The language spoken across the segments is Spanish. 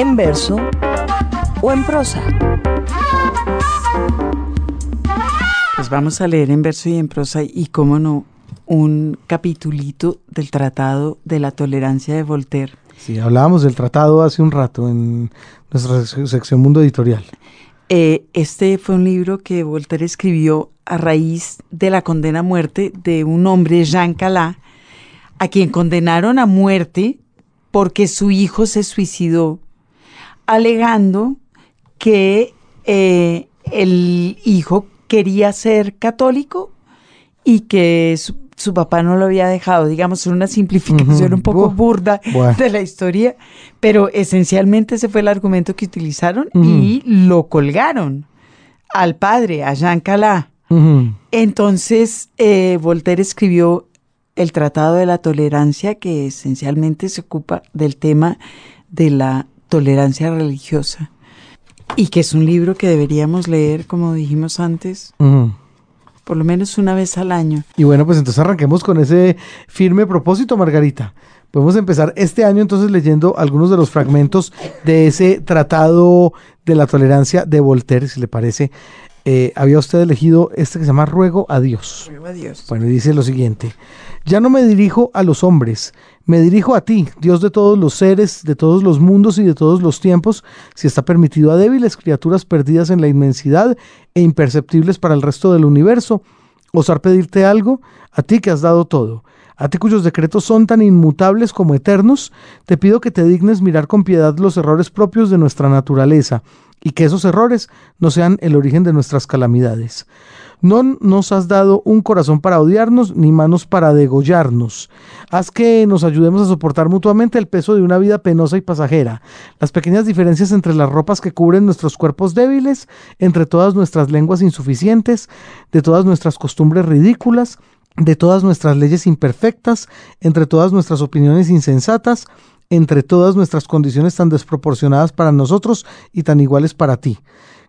en verso o en prosa. Pues vamos a leer en verso y en prosa y, cómo no, un capitulito del Tratado de la Tolerancia de Voltaire. Sí, hablábamos del tratado hace un rato en nuestra sección Mundo Editorial. Eh, este fue un libro que Voltaire escribió a raíz de la condena a muerte de un hombre, Jean Calas, a quien condenaron a muerte porque su hijo se suicidó, alegando que eh, el hijo quería ser católico y que su, papá no lo había dejado, digamos, una simplificación un poco burda de la historia, pero esencialmente ese fue el argumento que utilizaron y lo colgaron al padre, a Jean Calas. Entonces, eh, Voltaire escribió el Tratado de la Tolerancia, que esencialmente se ocupa del tema de la tolerancia religiosa y que es un libro que deberíamos leer, como dijimos antes, por lo menos una vez al año. Y bueno, pues entonces arranquemos con ese firme propósito, Margarita. Podemos empezar este año entonces leyendo algunos de los fragmentos de ese Tratado de la Tolerancia de Voltaire, si le parece. Eh, había usted elegido este que se llama Ruego a Dios. Ruego a Dios. Bueno, y dice lo siguiente. Ya no me dirijo a los hombres, me dirijo a ti, Dios de todos los seres, de todos los mundos y de todos los tiempos, si está permitido a débiles criaturas perdidas en la inmensidad e imperceptibles para el resto del universo, osar pedirte algo, a ti que has dado todo. A ti cuyos decretos son tan inmutables como eternos, te pido que te dignes mirar con piedad los errores propios de nuestra naturaleza, y que esos errores no sean el origen de nuestras calamidades. No nos has dado un corazón para odiarnos, ni manos para degollarnos. Haz que nos ayudemos a soportar mutuamente el peso de una vida penosa y pasajera, las pequeñas diferencias entre las ropas que cubren nuestros cuerpos débiles, entre todas nuestras lenguas insuficientes, de todas nuestras costumbres ridículas, de todas nuestras leyes imperfectas, entre todas nuestras opiniones insensatas, entre todas nuestras condiciones tan desproporcionadas para nosotros y tan iguales para ti.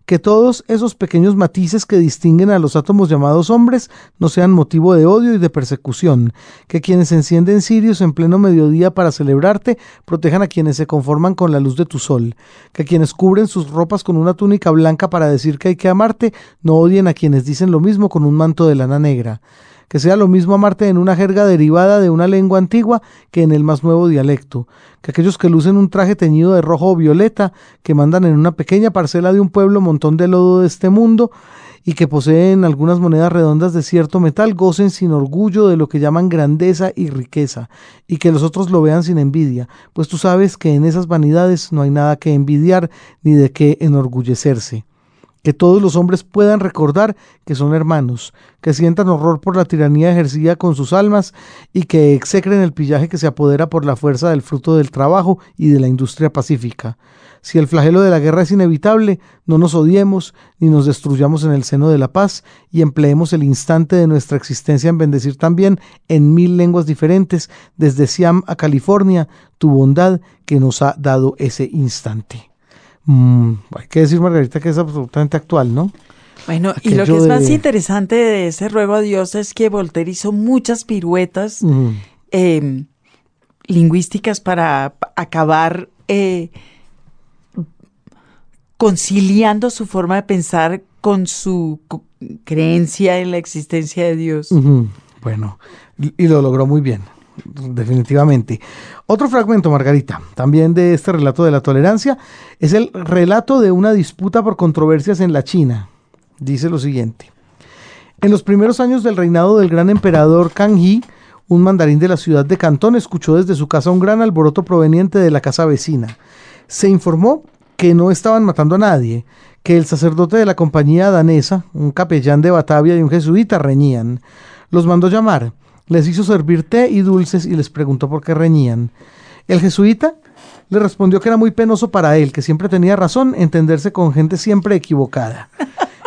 Que todos esos pequeños matices que distinguen a los átomos llamados hombres no sean motivo de odio y de persecución, que quienes encienden cirios en pleno mediodía para celebrarte protejan a quienes se conforman con la luz de tu sol, que quienes cubren sus ropas con una túnica blanca para decir que hay que amarte no odien a quienes dicen lo mismo con un manto de lana negra que sea lo mismo amarte en una jerga derivada de una lengua antigua que en el más nuevo dialecto, que aquellos que lucen un traje teñido de rojo o violeta, que mandan en una pequeña parcela de un pueblo montón de lodo de este mundo, y que poseen algunas monedas redondas de cierto metal, gocen sin orgullo de lo que llaman grandeza y riqueza, y que los otros lo vean sin envidia, pues tú sabes que en esas vanidades no hay nada que envidiar ni de qué enorgullecerse que todos los hombres puedan recordar que son hermanos, que sientan horror por la tiranía ejercida con sus almas y que execren el pillaje que se apodera por la fuerza del fruto del trabajo y de la industria pacífica. Si el flagelo de la guerra es inevitable, no nos odiemos ni nos destruyamos en el seno de la paz y empleemos el instante de nuestra existencia en bendecir también en mil lenguas diferentes, desde Siam a California, tu bondad que nos ha dado ese instante. Mm, hay que decir, Margarita, que es absolutamente actual, ¿no? Bueno, y lo que es más interesante de ese ruego a Dios es que Voltaire hizo muchas piruetas em, lingüísticas para acabar eh, conciliando su forma de pensar con su creencia en la existencia de Dios. Bueno, y lo logró muy bien definitivamente. Otro fragmento, Margarita, también de este relato de la tolerancia, es el relato de una disputa por controversias en la China. Dice lo siguiente. En los primeros años del reinado del gran emperador Kang un mandarín de la ciudad de Cantón escuchó desde su casa un gran alboroto proveniente de la casa vecina. Se informó que no estaban matando a nadie, que el sacerdote de la compañía danesa, un capellán de Batavia y un jesuita reñían. Los mandó llamar les hizo servir té y dulces y les preguntó por qué reñían. El jesuita le respondió que era muy penoso para él, que siempre tenía razón entenderse con gente siempre equivocada.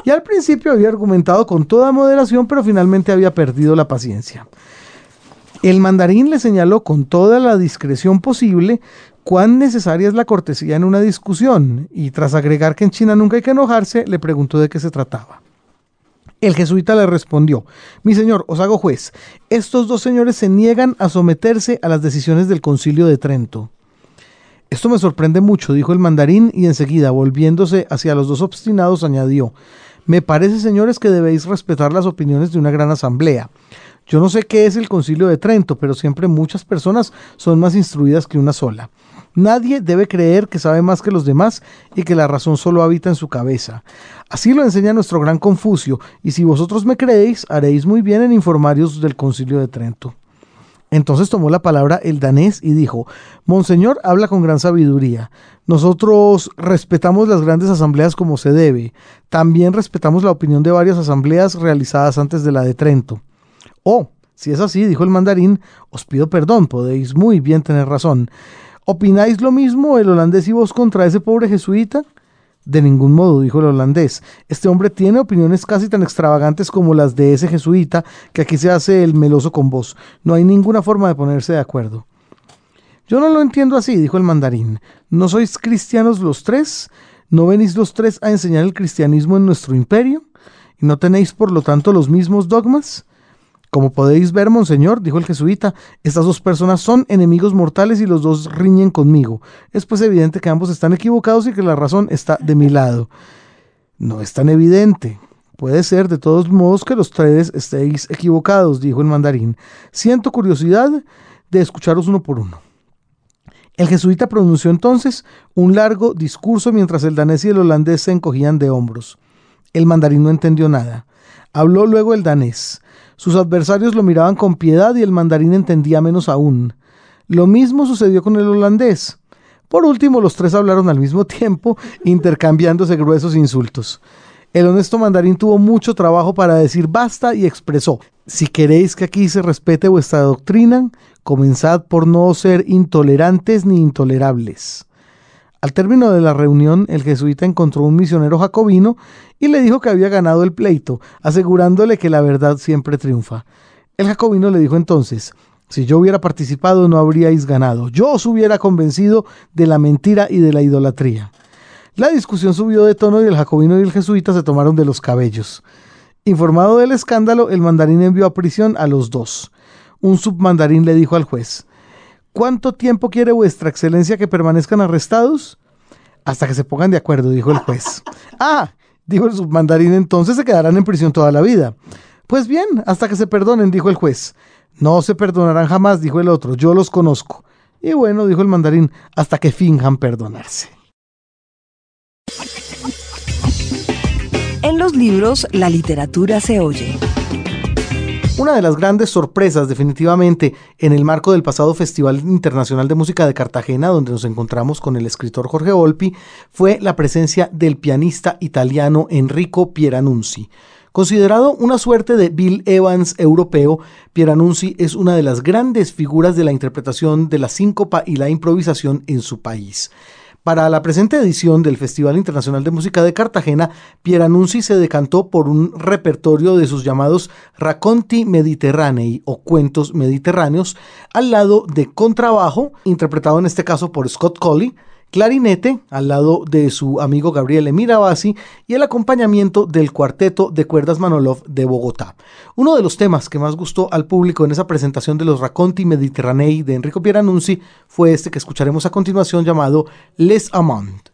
Y al principio había argumentado con toda moderación, pero finalmente había perdido la paciencia. El mandarín le señaló con toda la discreción posible cuán necesaria es la cortesía en una discusión, y tras agregar que en China nunca hay que enojarse, le preguntó de qué se trataba. El jesuita le respondió, mi señor, os hago juez, estos dos señores se niegan a someterse a las decisiones del concilio de Trento. Esto me sorprende mucho, dijo el mandarín, y enseguida, volviéndose hacia los dos obstinados, añadió, Me parece, señores, que debéis respetar las opiniones de una gran asamblea. Yo no sé qué es el concilio de Trento, pero siempre muchas personas son más instruidas que una sola. Nadie debe creer que sabe más que los demás y que la razón solo habita en su cabeza. Así lo enseña nuestro gran Confucio, y si vosotros me creéis, haréis muy bien en informaros del concilio de Trento. Entonces tomó la palabra el danés y dijo, Monseñor habla con gran sabiduría. Nosotros respetamos las grandes asambleas como se debe. También respetamos la opinión de varias asambleas realizadas antes de la de Trento. Oh, si es así, dijo el mandarín, os pido perdón, podéis muy bien tener razón. ¿Opináis lo mismo el holandés y vos contra ese pobre jesuita? De ningún modo, dijo el holandés. Este hombre tiene opiniones casi tan extravagantes como las de ese jesuita que aquí se hace el meloso con vos. No hay ninguna forma de ponerse de acuerdo. Yo no lo entiendo así, dijo el mandarín. ¿No sois cristianos los tres? ¿No venís los tres a enseñar el cristianismo en nuestro imperio? ¿Y no tenéis por lo tanto los mismos dogmas? Como podéis ver, monseñor, dijo el jesuita, estas dos personas son enemigos mortales y los dos riñen conmigo. Es pues evidente que ambos están equivocados y que la razón está de mi lado. No es tan evidente. Puede ser de todos modos que los tres estéis equivocados, dijo el mandarín. Siento curiosidad de escucharos uno por uno. El jesuita pronunció entonces un largo discurso mientras el danés y el holandés se encogían de hombros. El mandarín no entendió nada. Habló luego el danés. Sus adversarios lo miraban con piedad y el mandarín entendía menos aún. Lo mismo sucedió con el holandés. Por último, los tres hablaron al mismo tiempo, intercambiándose gruesos insultos. El honesto mandarín tuvo mucho trabajo para decir basta y expresó, si queréis que aquí se respete vuestra doctrina, comenzad por no ser intolerantes ni intolerables. Al término de la reunión, el jesuita encontró un misionero jacobino y le dijo que había ganado el pleito, asegurándole que la verdad siempre triunfa. El jacobino le dijo entonces, si yo hubiera participado no habríais ganado, yo os hubiera convencido de la mentira y de la idolatría. La discusión subió de tono y el jacobino y el jesuita se tomaron de los cabellos. Informado del escándalo, el mandarín envió a prisión a los dos. Un submandarín le dijo al juez, ¿Cuánto tiempo quiere vuestra excelencia que permanezcan arrestados? Hasta que se pongan de acuerdo, dijo el juez. ah, dijo el submandarín, entonces se quedarán en prisión toda la vida. Pues bien, hasta que se perdonen, dijo el juez. No se perdonarán jamás, dijo el otro, yo los conozco. Y bueno, dijo el mandarín, hasta que finjan perdonarse. En los libros, la literatura se oye. Una de las grandes sorpresas definitivamente en el marco del pasado Festival Internacional de Música de Cartagena, donde nos encontramos con el escritor Jorge Volpi, fue la presencia del pianista italiano Enrico Pieranunzi. Considerado una suerte de Bill Evans europeo, Pieranunzi es una de las grandes figuras de la interpretación de la síncopa y la improvisación en su país. Para la presente edición del Festival Internacional de Música de Cartagena, Pieranunzi se decantó por un repertorio de sus llamados Racconti Mediterranei o cuentos mediterráneos, al lado de contrabajo, interpretado en este caso por Scott Colley, clarinete al lado de su amigo Gabriele Mirabasi y el acompañamiento del cuarteto de cuerdas Manolov de Bogotá. Uno de los temas que más gustó al público en esa presentación de los Racconti Mediterranei de Enrico Pieranunzi fue este que escucharemos a continuación llamado Les Amants.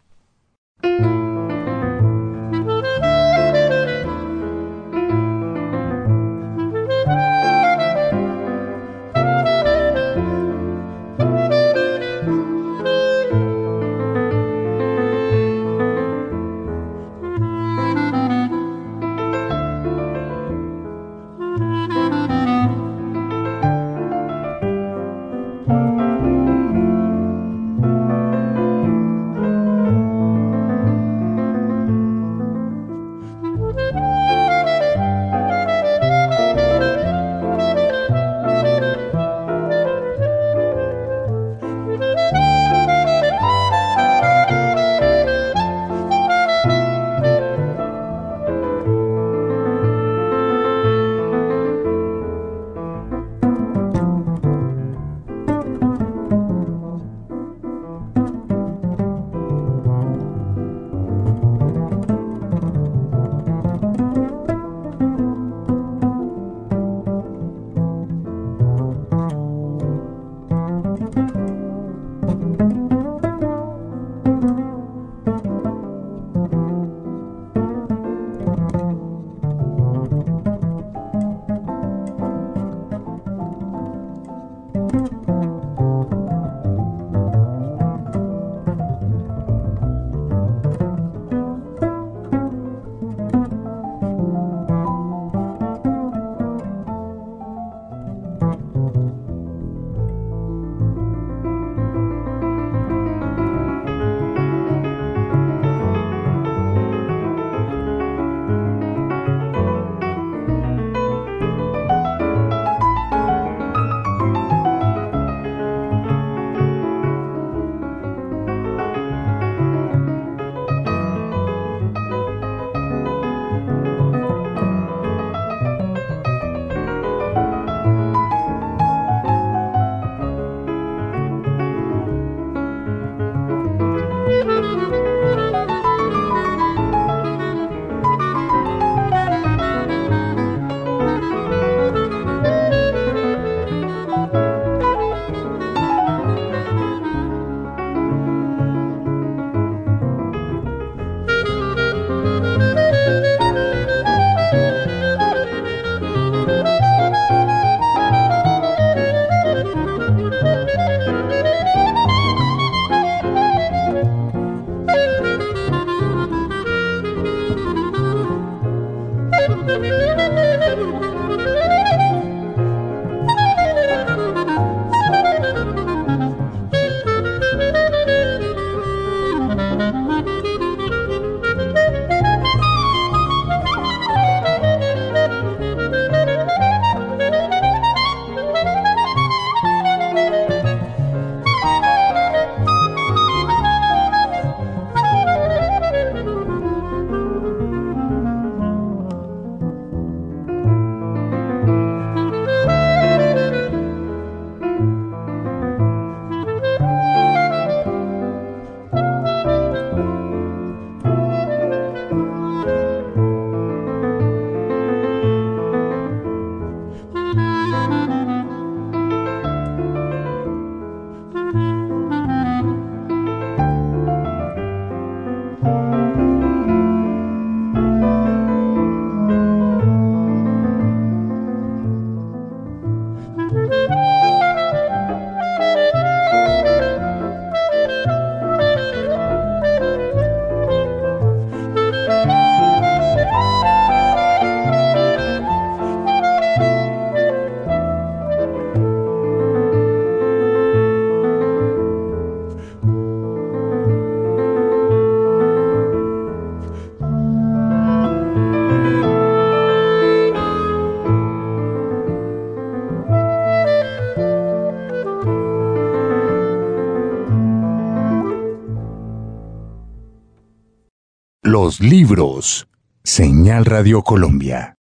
Los libros. Señal Radio Colombia.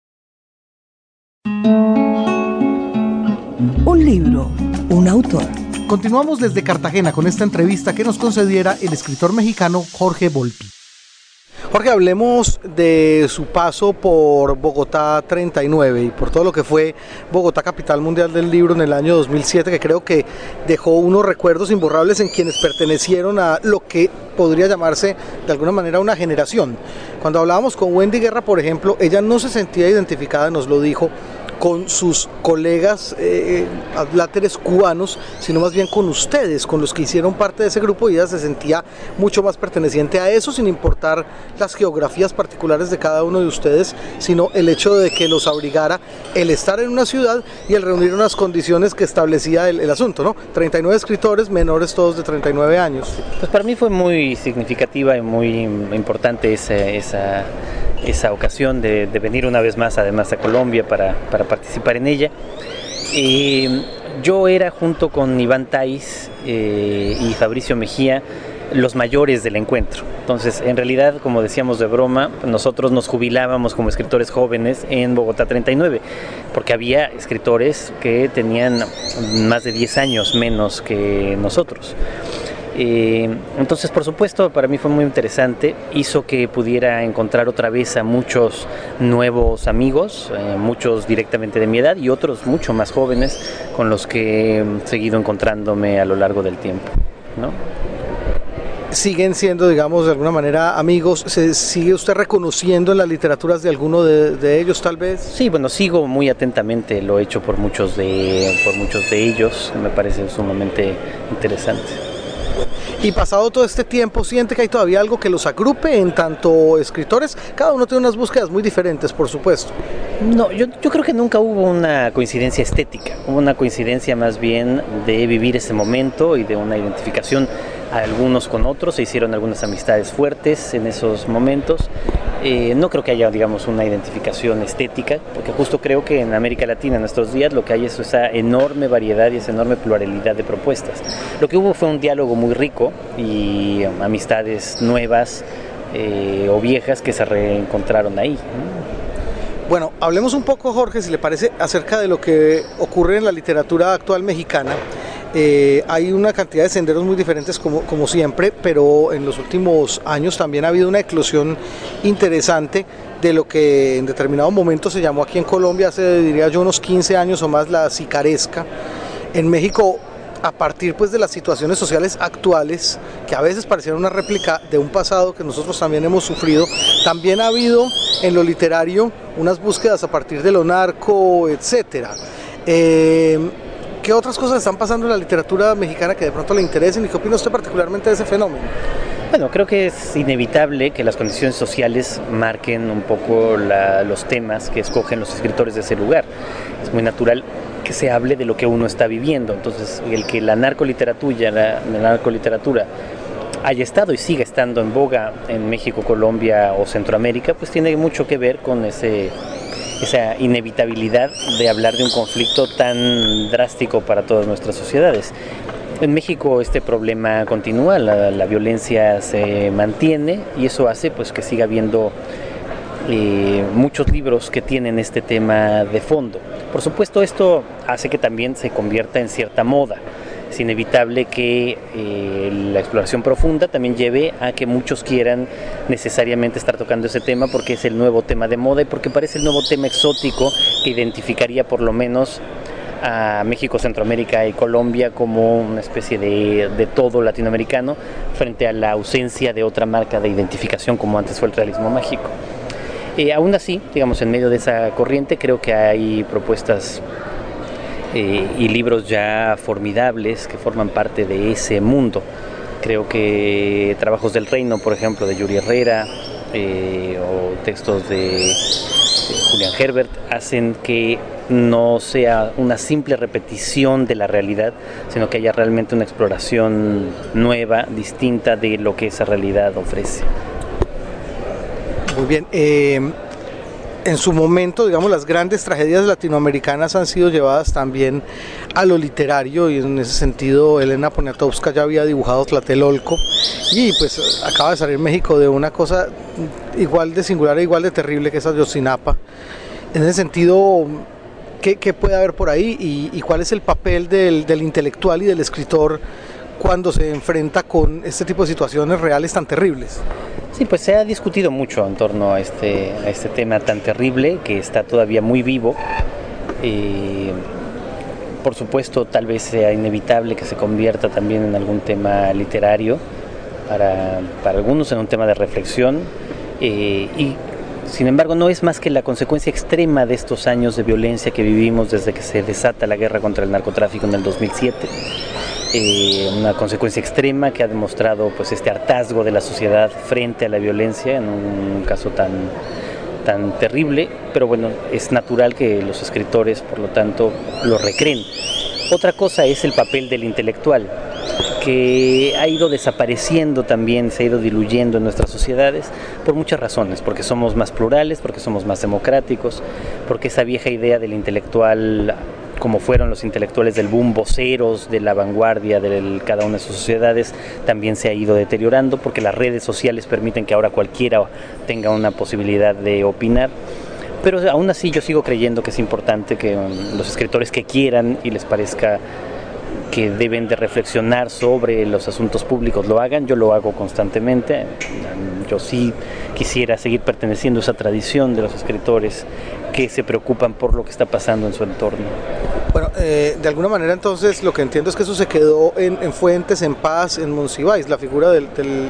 Un libro, un autor. Continuamos desde Cartagena con esta entrevista que nos concediera el escritor mexicano Jorge Volpi. Jorge, hablemos de su paso por Bogotá 39 y por todo lo que fue Bogotá Capital Mundial del Libro en el año 2007, que creo que dejó unos recuerdos imborrables en quienes pertenecieron a lo que podría llamarse de alguna manera una generación. Cuando hablábamos con Wendy Guerra, por ejemplo, ella no se sentía identificada, nos lo dijo, con sus colegas eh, cubanos, sino más bien con ustedes, con los que hicieron parte de ese grupo y ella se sentía mucho más perteneciente a eso, sin importar las geografías particulares de cada uno de ustedes, sino el hecho de que los abrigara el estar en una ciudad y el reunir unas condiciones que establecía el, asunto, ¿no? 39 escritores, menores todos de 39 años. Pues para mí fue muy significativa y muy importante esa esa ocasión de, venir una vez más además a Colombia para, participar en ella. yo era junto con Iván Tais eh, y Fabricio Mejía los mayores del encuentro. Entonces, en realidad, como decíamos de broma, nosotros nos jubilábamos como escritores jóvenes en Bogotá 39, porque había escritores que tenían más de 10 años menos que nosotros. Eh, entonces, por supuesto, para mí fue muy interesante. Hizo que pudiera encontrar otra vez a muchos nuevos amigos, eh, muchos directamente de mi edad y otros mucho más jóvenes con los que he seguido encontrándome a lo largo del tiempo. siguen siendo, digamos, de alguna manera amigos. ¿Se sigue usted reconociendo en las literaturas de alguno de, de, ellos, tal vez? Sí, bueno, sigo muy atentamente, lo he hecho por muchos de, por muchos de ellos, me parece sumamente interesante. Y pasado todo este tiempo, ¿siente que hay todavía algo que los agrupe en tanto escritores? Cada uno tiene unas búsquedas muy diferentes, por supuesto. No, yo, creo que nunca hubo una coincidencia estética, hubo una coincidencia más bien de vivir ese momento y de una identificación algunos con otros, se hicieron algunas amistades fuertes en esos momentos. Eh, no creo que haya, digamos, una identificación estética, porque justo creo que en América Latina en nuestros días lo que hay es esa enorme variedad y esa enorme pluralidad de propuestas. Lo que hubo fue un diálogo muy rico y amistades nuevas eh, o viejas que se reencontraron ahí. Bueno, hablemos un poco, Jorge, si le parece, acerca de lo que ocurre en la literatura actual mexicana. Eh, hay una cantidad de senderos muy diferentes como, como siempre, pero en los últimos años también ha habido una eclosión interesante de lo que en determinado momento se llamó aquí en Colombia, hace diría yo unos 15 años o más, la sicaresca. En México a partir pues de las situaciones sociales actuales que a veces parecieron una réplica de un pasado que nosotros también hemos sufrido también ha habido en lo literario unas búsquedas a partir de lo narco etcétera eh, ¿Qué otras cosas están pasando en la literatura mexicana que de pronto le interesen y qué opina usted particularmente de ese fenómeno? Bueno, creo que es inevitable que las condiciones sociales marquen un poco los temas que escogen los escritores de ese lugar. Es muy natural que se hable de lo que uno está viviendo. Entonces, el que la narcoliteratura, la, la narcoliteratura haya estado y siga estando en boga en México, Colombia o Centroamérica, pues tiene mucho que ver con ese esa inevitabilidad de hablar de un conflicto tan drástico para todas nuestras sociedades. En México este problema continúa, la, violencia se mantiene y eso hace pues que siga habiendo eh, muchos libros que tienen este tema de fondo. Por supuesto esto hace que también se convierta en cierta moda es inevitable que eh, la exploración profunda también lleve a que muchos quieran necesariamente estar tocando ese tema porque es el nuevo tema de moda y porque parece el nuevo tema exótico que identificaría por lo menos a México, Centroamérica y Colombia como una especie de, todo latinoamericano frente a la ausencia de otra marca de identificación como antes fue el realismo mágico. Eh, aún así, digamos, en medio de esa corriente creo que hay propuestas y libros ya formidables que forman parte de ese mundo. Creo que Trabajos del Reino, por ejemplo, de Yuri Herrera, eh, o textos de, Julian Herbert, hacen que no sea una simple repetición de la realidad, sino que haya realmente una exploración nueva, distinta de lo que esa realidad ofrece. Muy bien. Eh, en su momento, digamos, las grandes tragedias latinoamericanas han sido llevadas también a lo literario y en ese sentido Elena Poniatowska ya había dibujado Tlatelolco y pues acaba de salir México de una cosa igual de singular e igual de terrible que esa Yosinapa. En ese sentido, ¿qué, puede haber por ahí y, cuál es el papel del, del intelectual y del escritor cuando se enfrenta con este tipo de situaciones reales tan terribles? Sí, pues se ha discutido mucho en torno a este, a este tema tan terrible que está todavía muy vivo. por supuesto, tal vez sea inevitable que se convierta también en algún tema literario, para, para algunos en un tema de reflexión. Eh, y sin embargo, no es más que la consecuencia extrema de estos años de violencia que vivimos desde que se desata la guerra contra el narcotráfico en el 2007 eh, una consecuencia extrema que ha demostrado pues este hartazgo de la sociedad frente a la violencia en un caso tan tan terrible, pero bueno, es natural que los escritores, por lo tanto, lo recreen. Otra cosa es el papel del intelectual, que ha ido desapareciendo también, se ha ido diluyendo en nuestras sociedades por muchas razones, porque somos más plurales, porque somos más democráticos, porque esa vieja idea del intelectual como fueron los intelectuales del boom, voceros de la vanguardia de cada una de sus sociedades, también se ha ido deteriorando porque las redes sociales permiten que ahora cualquiera tenga una posibilidad de opinar. Pero aún así yo sigo creyendo que es importante que um, los escritores que quieran y les parezca que deben de reflexionar sobre los asuntos públicos lo hagan, yo lo hago constantemente, yo sí quisiera seguir perteneciendo a esa tradición de los escritores que se preocupan por lo que está pasando en su entorno. Bueno, eh, de alguna manera entonces lo que entiendo es que eso se quedó en, Fuentes, en Paz, en Monsiváis, la figura del,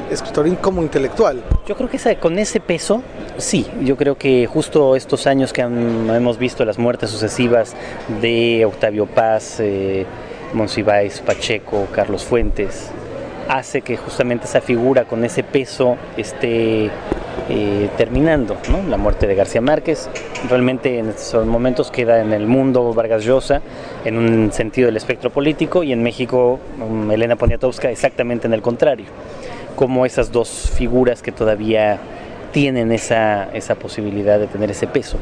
escritor como intelectual. Yo creo que con ese peso, sí, yo creo que justo estos años que hemos visto las muertes sucesivas de Octavio Paz, eh, Monsiváis, Pacheco, Carlos Fuentes, hace que justamente esa figura con ese peso esté eh, terminando. La muerte de García Márquez realmente en estos momentos queda en el mundo Vargas Llosa en un sentido del espectro político y en México um, Elena Poniatowska exactamente en el contrario, como esas dos figuras que todavía tienen esa, esa posibilidad de tener ese peso.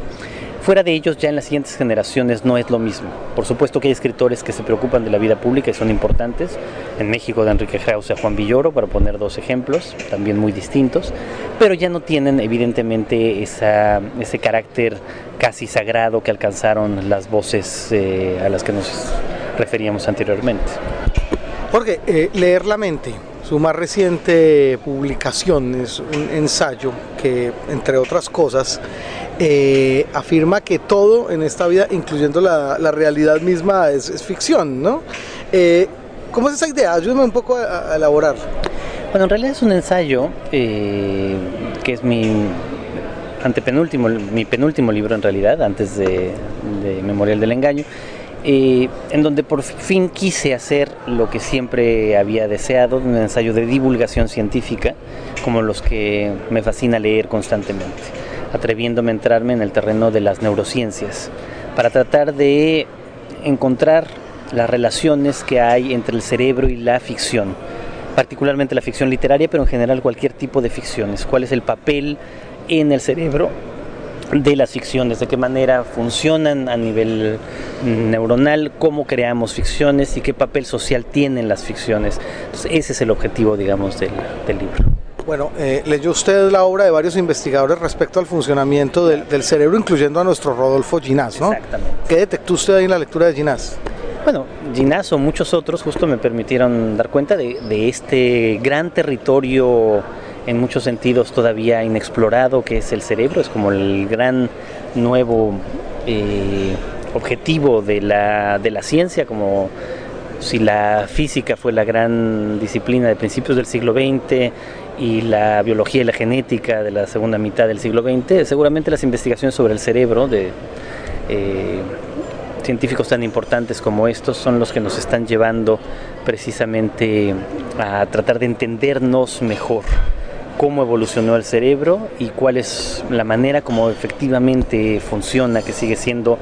Fuera de ellos, ya en las siguientes generaciones no es lo mismo. Por supuesto que hay escritores que se preocupan de la vida pública y son importantes. En México, de Enrique Krause a Juan Villoro, para poner dos ejemplos, también muy distintos, pero ya no tienen evidentemente esa, ese carácter casi sagrado que alcanzaron las voces eh, a las que nos referíamos anteriormente. Jorge, eh, leer la mente. Su más reciente publicación es un ensayo que, entre otras cosas, eh, afirma que todo en esta vida, incluyendo la, realidad misma, es, ficción, ¿no? Eh, ¿Cómo es esa idea? Ayúdame un poco a, elaborar. Bueno, en realidad es un ensayo eh, que es mi antepenúltimo, mi penúltimo libro en realidad, antes de, Memorial del Engaño, en donde por fin quise hacer lo que siempre había deseado, un ensayo de divulgación científica, como los que me fascina leer constantemente atreviéndome a entrarme en el terreno de las neurociencias, para tratar de encontrar las relaciones que hay entre el cerebro y la ficción, particularmente la ficción literaria, pero en general cualquier tipo de ficciones, cuál es el papel en el cerebro de las ficciones, de qué manera funcionan a nivel neuronal, cómo creamos ficciones y qué papel social tienen las ficciones. ese es el objetivo, digamos, del, del libro. Bueno, eh, leyó usted la obra de varios investigadores respecto al funcionamiento del, cerebro, incluyendo a nuestro Rodolfo Ginás, ¿no? Exactamente. ¿Qué detectó usted ahí en la lectura de Ginás? Bueno, Ginás o muchos otros justo me permitieron dar cuenta de, este gran territorio en muchos sentidos todavía inexplorado que es el cerebro, es como el gran nuevo eh, objetivo de la, de la ciencia, como si la física fue la gran disciplina de principios del siglo XX y la biología y la genética de la segunda mitad del siglo XX, seguramente las investigaciones sobre el cerebro de eh, científicos tan importantes como estos son los que nos están llevando precisamente a tratar de entendernos mejor cómo evolucionó el cerebro y cuál es la manera como efectivamente funciona, que sigue siendo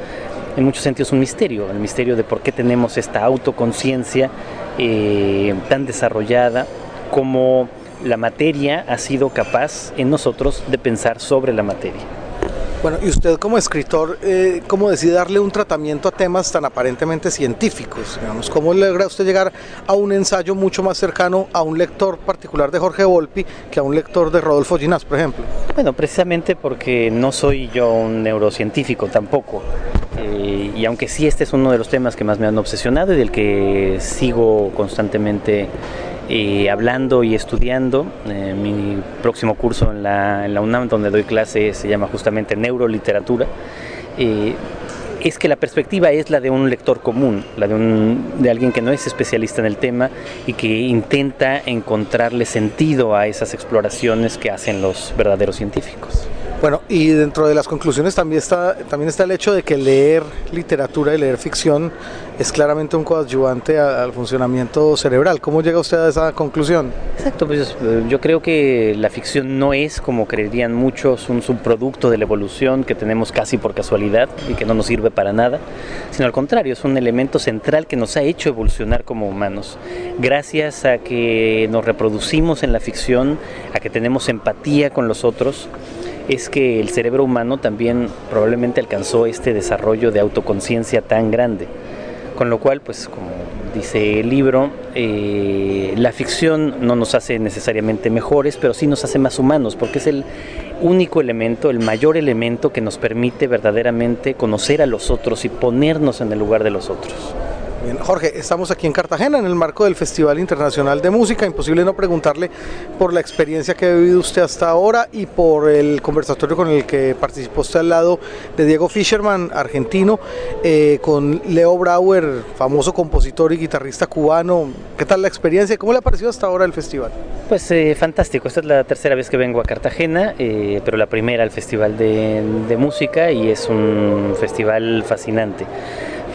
en muchos sentidos un misterio, el misterio de por qué tenemos esta autoconciencia eh, tan desarrollada, como la materia ha sido capaz en nosotros de pensar sobre la materia. Bueno, y usted como escritor, eh, ¿cómo decide darle un tratamiento a temas tan aparentemente científicos? ¿Cómo logra usted llegar a un ensayo mucho más cercano a un lector particular de Jorge Volpi que a un lector de Rodolfo Ginás, por ejemplo? Bueno, precisamente porque no soy yo un neurocientífico tampoco. Eh, y aunque sí este es uno de los temas que más me han obsesionado y del que sigo constantemente hablando y estudiando. Eh, mi próximo curso en la, UNAM, donde doy clase, se llama justamente Neuroliteratura. Es que la perspectiva es la de un lector común, la de, un, de alguien que no es especialista en el tema y que intenta encontrarle sentido a esas exploraciones que hacen los verdaderos científicos. Bueno, y dentro de las conclusiones también está, también está el hecho de que leer literatura y leer ficción es claramente un coadyuvante al funcionamiento cerebral. ¿Cómo llega usted a esa conclusión? Exacto, pues eh, yo creo que la ficción no es, como creerían muchos, un subproducto de la evolución que tenemos casi por casualidad y que no nos sirve para nada, sino al contrario, es un elemento central que nos ha hecho evolucionar como humanos. Gracias a que nos reproducimos en la ficción, a que tenemos empatía con los otros, es que el cerebro humano también probablemente alcanzó este desarrollo de autoconciencia tan grande. Con lo cual, pues como dice el libro, eh, la ficción no nos hace necesariamente mejores, pero sí nos hace más humanos, porque es el único elemento, el mayor elemento que nos permite verdaderamente conocer a los otros y ponernos en el lugar de los otros. Jorge, estamos aquí en Cartagena en el marco del Festival Internacional de Música. Imposible no preguntarle por la experiencia que ha vivido usted hasta ahora y por el conversatorio con el que participó usted al lado de Diego Fisherman, argentino, eh, con Leo Brauer, famoso compositor y guitarrista cubano. ¿Qué tal la experiencia? ¿Cómo le ha parecido hasta ahora el festival? Pues eh, fantástico. Esta es la tercera vez que vengo a Cartagena, eh, pero la primera al Festival de Música y es un festival fascinante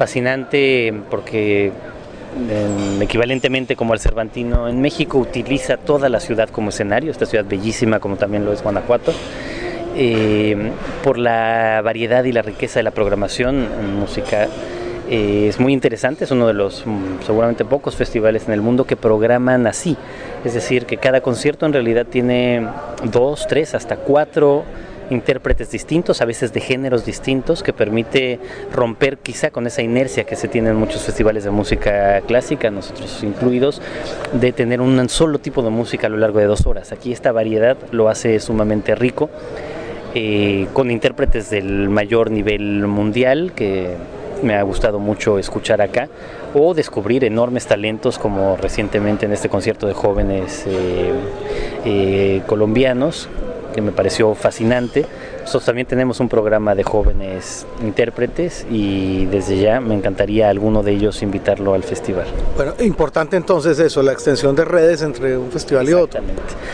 fascinante porque eh, equivalentemente como el Cervantino en México utiliza toda la ciudad como escenario, esta ciudad bellísima como también lo es Guanajuato, eh, por la variedad y la riqueza de la programación en música. Eh, es muy interesante, es uno de los mm, seguramente pocos festivales en el mundo que programan así, es decir, que cada concierto en realidad tiene dos, tres, hasta cuatro intérpretes distintos, a veces de géneros distintos, que permite romper quizá con esa inercia que se tiene en muchos festivales de música clásica, nosotros incluidos, de tener un solo tipo de música a lo largo de dos horas. Aquí esta variedad lo hace sumamente rico, eh, con intérpretes del mayor nivel mundial que me ha gustado mucho escuchar acá o descubrir enormes talentos como recientemente en este concierto de jóvenes eh, eh, colombianos que me pareció fascinante. Nosotros también tenemos un programa de jóvenes intérpretes y desde ya me encantaría a alguno de ellos invitarlo al festival. Bueno, importante entonces eso, la extensión de redes entre un festival y otro.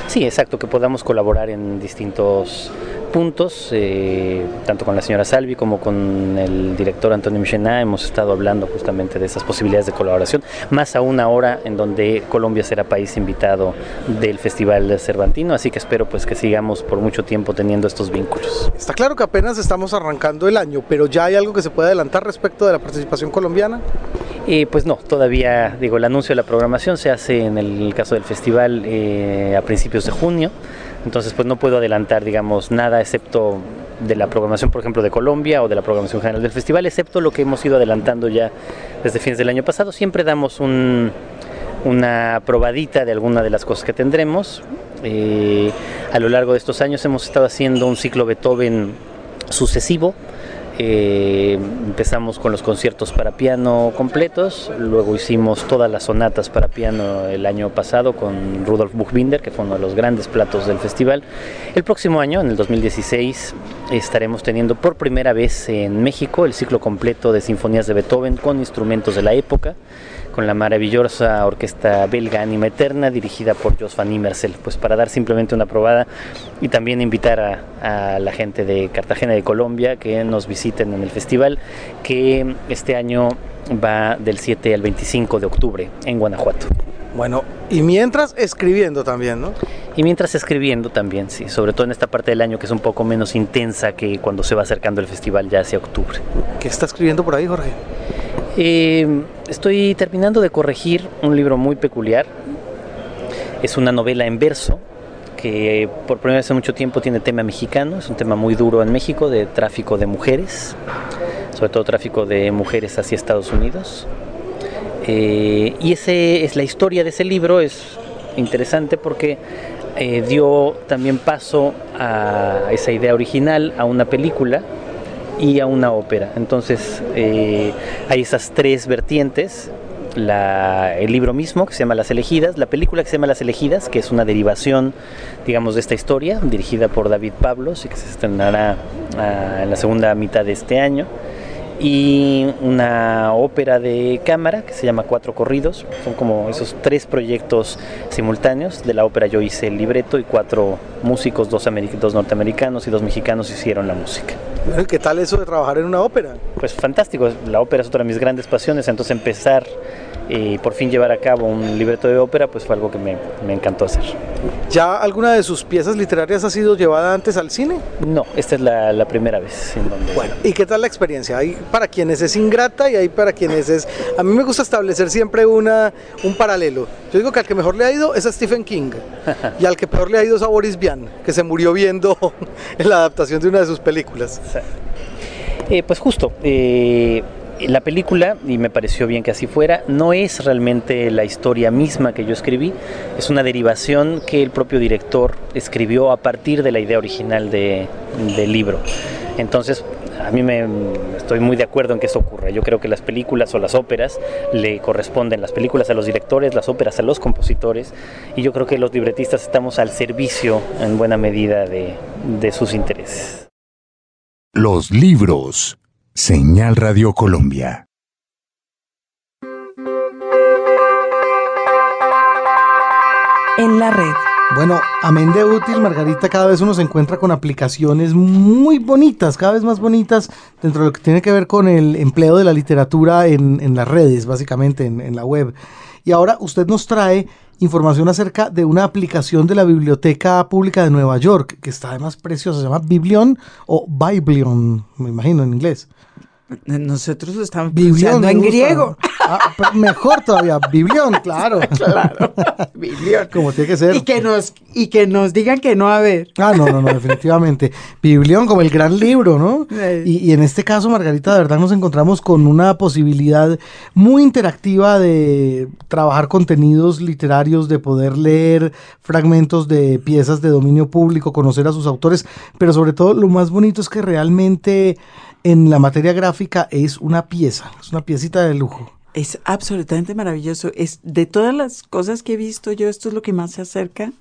Sí, exacto, que podamos colaborar en distintos puntos, eh, tanto con la señora Salvi como con el director Antonio Michená, hemos estado hablando justamente de esas posibilidades de colaboración, más aún ahora en donde Colombia será país invitado del Festival Cervantino, así que espero pues que sigamos por mucho tiempo teniendo estos vínculos. Está claro que apenas estamos arrancando el año, pero ya hay algo que se puede adelantar respecto de la participación colombiana. Eh, pues no, todavía digo, el anuncio de la programación se hace en el caso del festival eh, a principios de junio. Entonces, pues no puedo adelantar, digamos, nada excepto de la programación, por ejemplo, de Colombia o de la programación general del festival, excepto lo que hemos ido adelantando ya desde fines del año pasado. Siempre damos un, una probadita de alguna de las cosas que tendremos. Eh, a lo largo de estos años hemos estado haciendo un ciclo Beethoven sucesivo eh, empezamos con los conciertos para piano completos, luego hicimos todas las sonatas para piano el año pasado con Rudolf Buchbinder, que fue uno de los grandes platos del festival. El próximo año, en el 2016, estaremos teniendo por primera vez en México el ciclo completo de sinfonías de Beethoven con instrumentos de la época con la maravillosa orquesta belga Anima Eterna dirigida por Jos van Immersel, pues para dar simplemente una probada y también invitar a, a, la gente de Cartagena de Colombia que nos visiten en el festival que este año va del 7 al 25 de octubre en Guanajuato. Bueno, y mientras escribiendo también, ¿no? Y mientras escribiendo también, sí, sobre todo en esta parte del año que es un poco menos intensa que cuando se va acercando el festival ya hacia octubre. ¿Qué está escribiendo por ahí, Jorge? Eh, estoy terminando de corregir un libro muy peculiar. Es una novela en verso que por primera vez en mucho tiempo tiene tema mexicano, es un tema muy duro en México de tráfico de mujeres, sobre todo tráfico de mujeres hacia Estados Unidos. Eh, y ese es la historia de ese libro, es interesante porque eh, dio también paso a esa idea original, a una película y a una ópera. Entonces eh, hay esas tres vertientes. El libro mismo que se llama Las elegidas, la película que se llama Las elegidas, que es una derivación, digamos, de esta historia, dirigida por David Pablos y que se estrenará ah, en la segunda mitad de este año y una ópera de cámara que se llama Cuatro Corridos. Son como esos tres proyectos simultáneos. De la ópera yo hice el libreto y cuatro músicos, dos, dos norteamericanos y dos mexicanos hicieron la música. ¿Qué tal eso de trabajar en una ópera? Pues fantástico, la ópera es otra de mis grandes pasiones, entonces empezar y por fin llevar a cabo un libreto de ópera, pues fue algo que me, me, encantó hacer. ¿Ya alguna de sus piezas literarias ha sido llevada antes al cine? No, esta es la, la primera vez. En donde... Bueno, ¿y qué tal la experiencia? Hay para quienes es ingrata y hay para quienes es... A mí me gusta establecer siempre una, un paralelo. Yo digo que al que mejor le ha ido es a Stephen King y al que peor le ha ido es a Boris Vian, que se murió viendo en la adaptación de una de sus películas. Eh, pues justo, eh, la película, y me pareció bien que así fuera, no es realmente la historia misma que yo escribí, es una derivación que el propio director escribió a partir de la idea original de, del libro. Entonces, a mí me estoy muy de acuerdo en que eso ocurra. Yo creo que las películas o las óperas le corresponden, las películas a los directores, las óperas a los compositores, y yo creo que los libretistas estamos al servicio en buena medida de, de sus intereses. Los libros. Señal Radio Colombia. En la red. Bueno, amén de útil, Margarita, cada vez uno se encuentra con aplicaciones muy bonitas, cada vez más bonitas, dentro de lo que tiene que ver con el empleo de la literatura en, en las redes, básicamente en, en la web. Y ahora usted nos trae información acerca de una aplicación de la Biblioteca Pública de Nueva York, que está además preciosa, se llama Biblion o Biblion, me imagino en inglés. Nosotros lo estamos pronunciando en griego. Ah, mejor todavía, Biblión, claro. claro, Biblión. Como tiene que ser. Y que, nos, y que nos digan que no, a ver. Ah, no, no, no, definitivamente. Biblión como el gran libro, ¿no? Y, y, en este caso, Margarita, de verdad nos encontramos con una posibilidad muy interactiva de trabajar contenidos literarios, de poder leer fragmentos de piezas de dominio público, conocer a sus autores, pero sobre todo lo más bonito es que realmente en la materia gráfica es una pieza, es una piecita de lujo. Es absolutamente maravilloso. Es de todas las cosas que he visto yo, esto es lo que más se acerca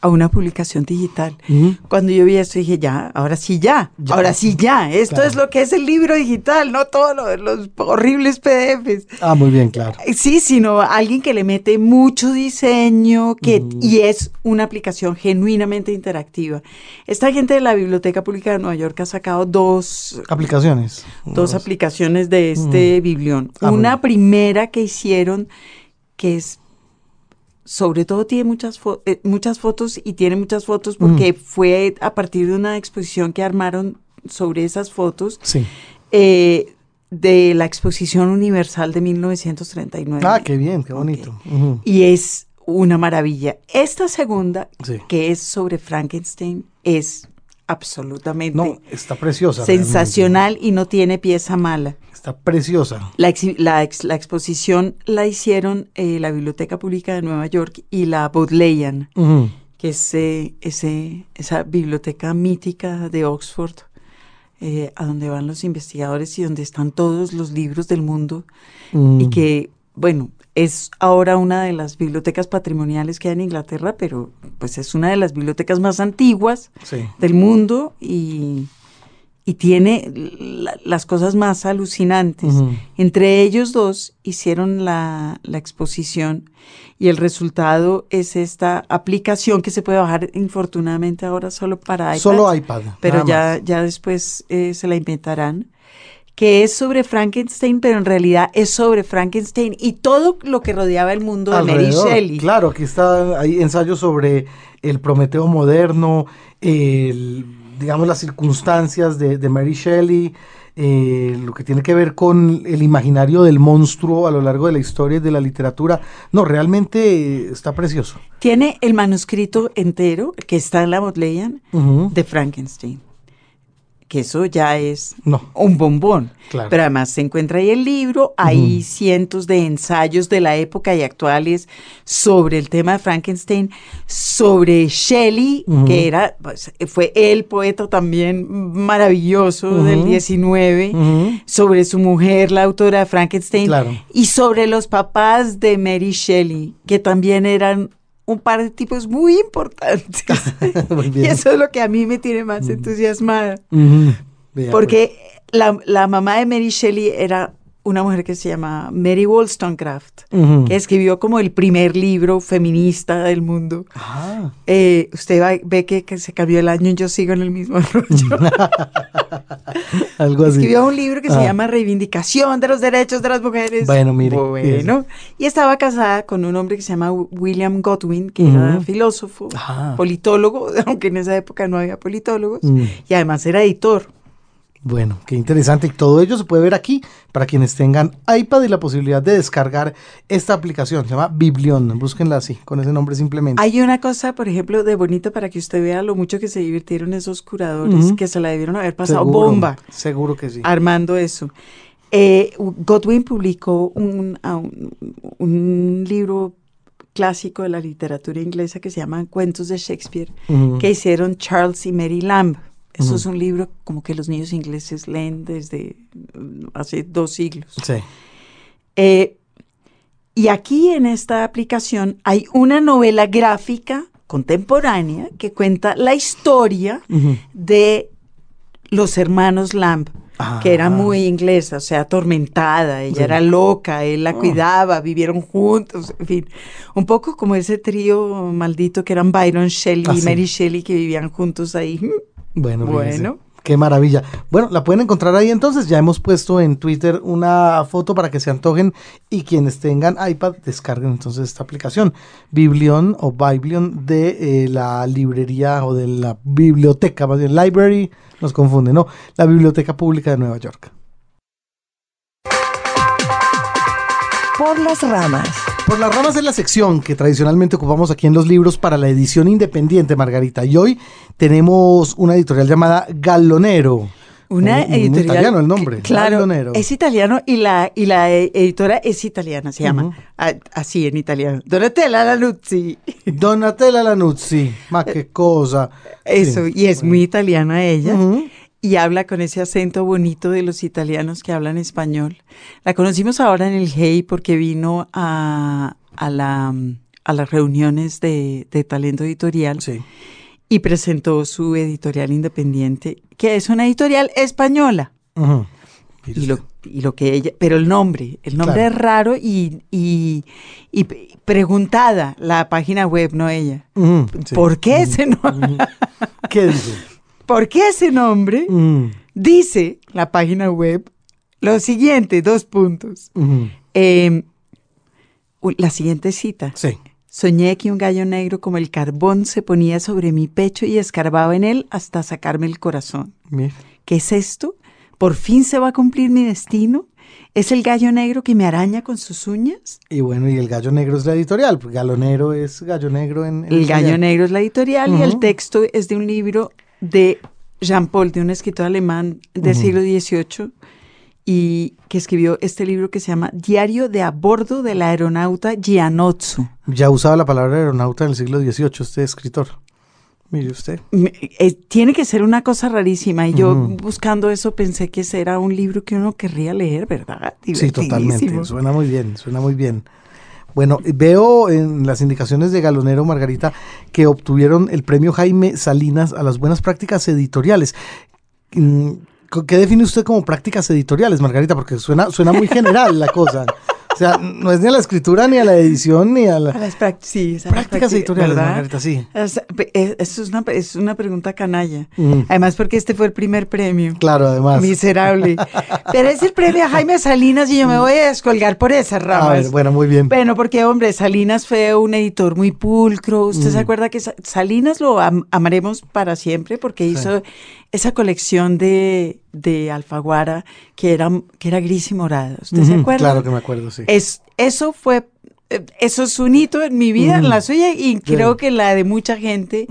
a una publicación digital. Uh -huh. Cuando yo vi esto dije, ya, ahora sí ya, ya. ahora sí ya, esto claro. es lo que es el libro digital, no todos lo, los horribles PDFs. Ah, muy bien, claro. Sí, sino alguien que le mete mucho diseño que, uh -huh. y es una aplicación genuinamente interactiva. Esta gente de la Biblioteca Pública de Nueva York ha sacado dos aplicaciones. Dos, dos. aplicaciones de este uh -huh. biblión. Ah, una primera que hicieron que es sobre todo tiene muchas, fo eh, muchas fotos y tiene muchas fotos porque mm. fue a partir de una exposición que armaron sobre esas fotos sí. eh, de la Exposición Universal de 1939. Ah, qué bien, qué bonito. Okay. Uh -huh. Y es una maravilla. Esta segunda, sí. que es sobre Frankenstein, es absolutamente no, está preciosa, sensacional realmente. y no tiene pieza mala. Está preciosa. La, ex, la, ex, la exposición la hicieron eh, la Biblioteca Pública de Nueva York y la Bodleian, uh -huh. que es eh, ese, esa biblioteca mítica de Oxford, eh, a donde van los investigadores y donde están todos los libros del mundo, uh -huh. y que, bueno, es ahora una de las bibliotecas patrimoniales que hay en Inglaterra, pero pues es una de las bibliotecas más antiguas sí. del mundo y y tiene la, las cosas más alucinantes. Uh -huh. Entre ellos dos hicieron la, la, exposición y el resultado es esta aplicación que se puede bajar infortunadamente ahora solo para iPad. Solo iPad. Pero ya, ya después eh, se la inventarán que es sobre Frankenstein, pero en realidad es sobre Frankenstein y todo lo que rodeaba el mundo Alrededor, de Mary Shelley. Claro, aquí está, hay ensayos sobre el Prometeo moderno, el digamos, las circunstancias de, de Mary Shelley, eh, lo que tiene que ver con el imaginario del monstruo a lo largo de la historia y de la literatura. No, realmente está precioso. Tiene el manuscrito entero que está en la Bodleian de Frankenstein. Que eso ya es No. un bombón. Claro. Pero además se encuentra ahí el libro, hay cientos de ensayos de la época y actuales sobre el tema de Frankenstein, sobre Shelley, que era, pues, fue el poeta también maravilloso del 19, Ujú. sobre su mujer, la autora de Frankenstein, Claro. y sobre los papás de Mary Shelley, que también eran un par de tipos muy importantes. Muy y eso es lo que a mí me tiene más entusiasmada. Ujú. Vea, Porque la, la mamá de Mary Shelley era una mujer que se llama Mary Wollstonecraft, pues. Ujú. que escribió como el primer libro feminista del mundo. Ah, Eh, usted va- ve que, que se cambió el año y yo sigo en el mismo rollo. algo así. Escribió un libro que se Ah. llama Reivindicación de los Derechos de las Mujeres. Bueno, mire, Bueno, y estaba casada con un hombre que se llama William Godwin, que era Ujú. filósofo, Ah. politólogo, aunque en esa época no había politólogos, Mm. y además era editor. Bueno, qué interesante. Y todo ello se puede ver aquí para quienes tengan iPad y la posibilidad de descargar esta aplicación. Se llama Biblion. Búsquenla así, con ese nombre simplemente. Hay una cosa, por ejemplo, de bonita para que usted vea lo mucho que se divirtieron esos curadores, que se la debieron haber pasado Seguro, bomba Seguro que sí. armando eso. Eh, Godwin publicó un, un- un libro clásico de la literatura inglesa que se llama Cuentos de Shakespeare, que hicieron Charles y Mary Lamb. Eso es un libro como que los niños ingleses leen desde mm, hace dos siglos. Sí. Eh, y aquí en esta aplicación hay una novela gráfica contemporánea que cuenta la historia de los hermanos Lamb, que era Ah. muy inglesa, o sea, atormentada, ella Sí. era loca, él la Ah. cuidaba, vivieron juntos, en fin, un poco como ese trío maldito que eran Byron Shelley Ah, y sí. Mary Shelley que vivían juntos ahí. Bueno. Bueno. Qué maravilla. Bueno, la pueden encontrar ahí entonces. Ya hemos puesto en Twitter una foto para que se antojen y quienes tengan iPad descarguen entonces esta aplicación. Biblion o Biblion de eh, la librería o de la biblioteca, más bien library, nos confunde, ¿no? La Biblioteca Pública de Nueva York. Por las ramas. Por las ramas de la sección que tradicionalmente ocupamos aquí en los libros para la edición independiente, Margarita. Y hoy tenemos una editorial llamada Galonero. Una muy editorial. italiano el nombre. Claro, Galonero. es italiano y la, y la eh, editora es italiana, se llama. A- así en italiano. Donatella Lanuzzi. Donatella Lanuzzi, ma qué cosa. Eso, Sí. y es muy italiana ella. Y habla con ese acento bonito de los italianos que hablan español. La conocimos ahora en el HEI porque vino a, a, la, a las reuniones de, de talento editorial Sí. y presentó su editorial independiente, que es una editorial española. Mire Y lo, y lo que ella, pero el nombre, el nombre Claro. es raro y, y, y preguntada la página web, no ella. Sí. ¿Por qué ese nombre? ¿Qué dice? ¿Por qué ese nombre? Ujú, Dice la página web lo siguiente, dos puntos. Eh, u- la siguiente cita. Sí. Soñé que un gallo negro como el carbón se ponía sobre mi pecho y escarbaba en él hasta sacarme el corazón. ¿Qué es esto? ¿Por fin se va a cumplir mi destino? ¿Es el gallo negro que me araña con sus uñas? Y bueno, y el gallo negro es la editorial, porque galonero es gallo negro en, en El gallo negro es la editorial y el texto es de un libro de Jean Paul, de un escritor alemán del siglo XVIII, y que escribió este libro que se llama Diario de a bordo del aeronauta Gianozzo. Ya usaba la palabra aeronauta en el siglo XVIII, este escritor. Mire usted. Eh, tiene que ser una cosa rarísima y yo buscando eso pensé que ese era un libro que uno querría leer, ¿verdad? Sí, totalmente. Suena muy bien, suena muy bien. Bueno, veo en las indicaciones de Galonero Margarita que obtuvieron el premio Jaime Salinas a las buenas prácticas editoriales. Mm, ¿Qué define usted como prácticas editoriales, Margarita? Porque suena, suena muy general la cosa. O sea, no es ni a la escritura, ni a la edición, ni a A la... las sí, a las Prácticas prácti- editoriales, ¿verdad? Margarita, sí. Es, es- eso es una, es una pregunta canalla. Mm. Además, porque este fue el primer premio. Claro, además. Miserable. Pero es el premio a Jaime Salinas y yo me voy a descolgar por esas A ramas. ver, bueno, muy bien. Bueno, porque hombre, Salinas fue un editor muy pulcro. ¿Usted se Mm. acuerda que Sa- Salinas lo am- amaremos para siempre porque hizo esa colección de, de Alfaguara que era, que era gris y morado. ¿Usted se acuerda? Claro que me acuerdo, sí. Es, eso fue, eso es un hito en mi vida, en la suya, y creo que la de mucha gente.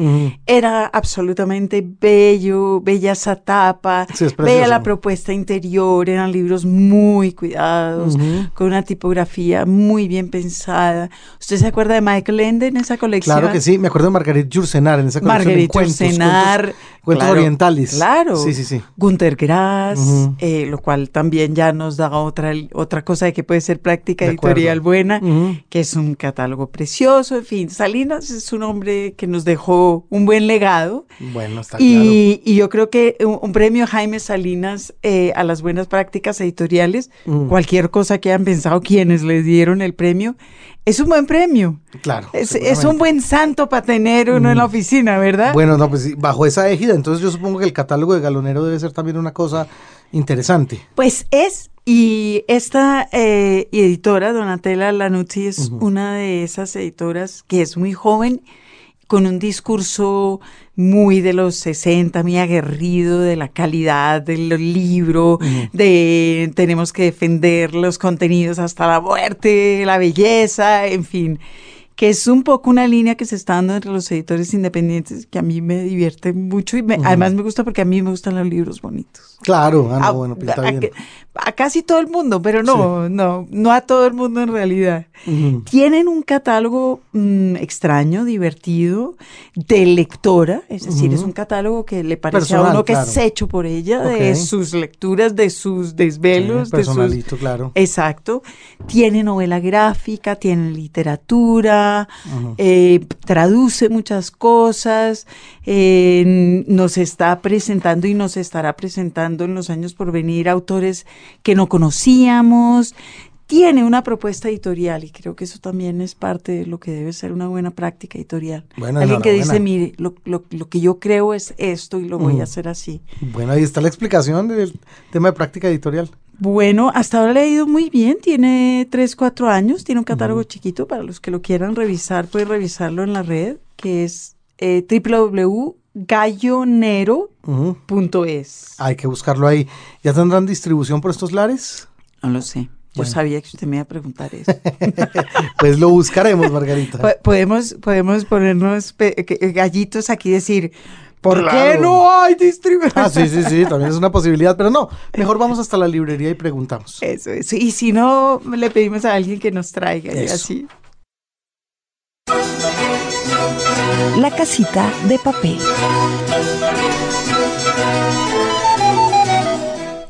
Era absolutamente bello, bella esa tapa, Sí, es bella la propuesta interior, eran libros muy cuidados, con una tipografía muy bien pensada. ¿Usted se acuerda de Michael Ende en esa colección? Claro que sí, me acuerdo de Margaret Jursenar en esa colección de Marguerite cuentos, cuentos, claro, orientales. Claro. Sí, sí, sí. Gunter Grass, eh, lo cual también ya nos da otra, otra cosa de que puede ser práctica De acuerdo. editorial buena. Que es un catálogo precioso. En fin, Salinas es un hombre que nos dejó un buen legado. Bueno, está claro. Y, y yo creo que un, un premio Jaime Salinas eh, a las buenas prácticas editoriales, Mm. cualquier cosa que hayan pensado quienes les dieron el premio, es un buen premio. Claro. Es, es un buen santo para tener uno en la oficina, ¿verdad? Bueno, no, pues bajo esa égida, entonces yo supongo que el catálogo de Galonero debe ser también una cosa interesante. Pues es, y esta eh, editora, Donatella Lanuzzi, es una de esas editoras que es muy joven, con un discurso muy de los 60, muy aguerrido de la calidad del libro, de tenemos que defender los contenidos hasta la muerte, la belleza, en fin que es un poco una línea que se está dando entre los editores independientes que a mí me divierte mucho y me- además me gusta porque a mí me gustan los libros bonitos. Claro, ah, no, A- bueno, pinta a, bien. a casi todo el mundo, pero no, no, no a todo el mundo en realidad. Tienen un catálogo mm, extraño, divertido, de lectora, es decir, es un catálogo que le parece a uno que claro. es hecho por ella, de sus lecturas, de sus desvelos, Sí, de sus personalito, claro. Exacto. Tiene novela gráfica, tiene literatura, eh, traduce muchas cosas, eh, nos está presentando y nos estará presentando en los años por venir autores que no conocíamos. Tiene una propuesta editorial y creo que eso también es parte de lo que debe ser una buena práctica editorial. Bueno, Alguien que dice, mire, lo, lo- lo que yo creo es esto y lo voy Mm. a hacer así. Bueno, ahí está la explicación del tema de práctica editorial. Bueno, hasta ahora le ha ido muy bien, tiene 3, 4 años, tiene un catálogo chiquito, para los que lo quieran revisar, pueden revisarlo en la red, que es eh, www.gallonero.es. Hay que buscarlo ahí. ¿Ya tendrán distribución por estos lares? No lo sé, yo Bueno. sabía que usted me iba a preguntar eso. Pues lo buscaremos, Margarita. Po- podemos, podemos ponernos eh, gallitos aquí y decir, ¿por qué no hay distribución? Ah, sí, sí, sí, también es una posibilidad, pero no, mejor vamos hasta la librería y preguntamos. Eso, eso. Y si no, le pedimos a alguien que nos traiga y Eso. así. La casita de papel.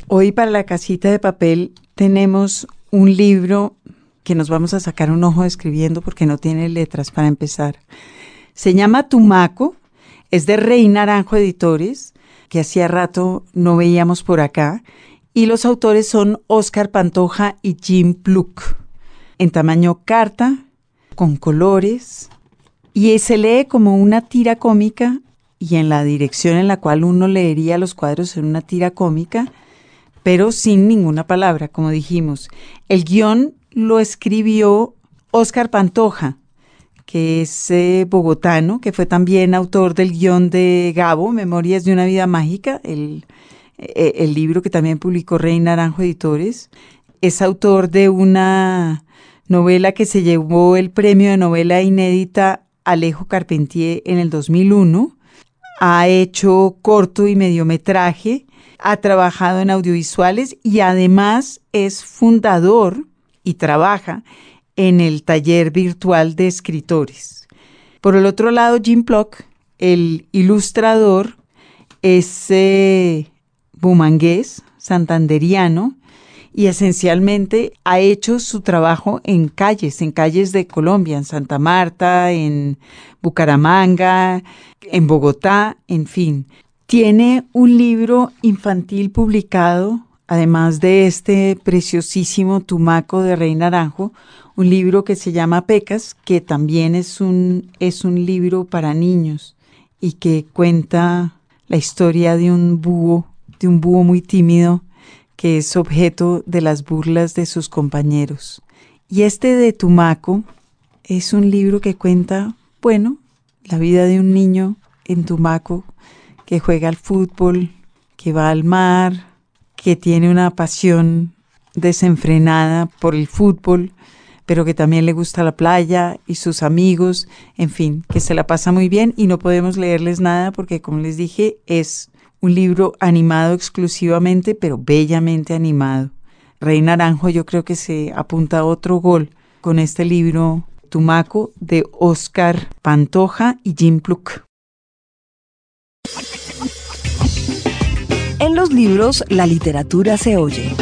Hoy para la casita de papel tenemos un libro que nos vamos a sacar un ojo escribiendo porque no tiene letras para empezar. Se llama Tumaco, es de Rey Naranjo Editores, que hacía rato no veíamos por acá, y los autores son Oscar Pantoja y Jim Pluck, en tamaño carta, con colores, y se lee como una tira cómica y en la dirección en la cual uno leería los cuadros en una tira cómica, pero sin ninguna palabra, como dijimos. El guion lo escribió Oscar Pantoja, que es eh, bogotano, que fue también autor del guion de Gabo, Memorias de una vida mágica, el, eh, el libro que también publicó Rey Naranjo Editores. Es autor de una novela que se llevó el premio de novela inédita Alejo Carpentier en el 2001. Ha hecho corto y mediometraje, ha trabajado en audiovisuales y además es fundador y trabaja en el taller virtual de escritores. Por el otro lado, Jim Block, el ilustrador, es eh, bumangués, santanderiano, y esencialmente ha hecho su trabajo en calles, en calles de Colombia, en Santa Marta, en Bucaramanga, en Bogotá, en fin. Tiene un libro infantil publicado, además de este preciosísimo Tumaco de Rey Naranjo, un libro que se llama Pecas, que también es un, es un libro para niños y que cuenta la historia de un búho, de un búho muy tímido que es objeto de las burlas de sus compañeros. Y este de Tumaco es un libro que cuenta, bueno, la vida de un niño en Tumaco que juega al fútbol, que va al mar, que tiene una pasión desenfrenada por el fútbol, pero que también le gusta la playa y sus amigos, en fin, que se la pasa muy bien y no podemos leerles nada porque, como les dije, es un libro animado exclusivamente, pero bellamente animado. Rey Naranjo yo creo que se apunta a otro gol con este libro Tumaco de Oscar Pantoja y Jim Pluck. En los libros, la literatura se oye.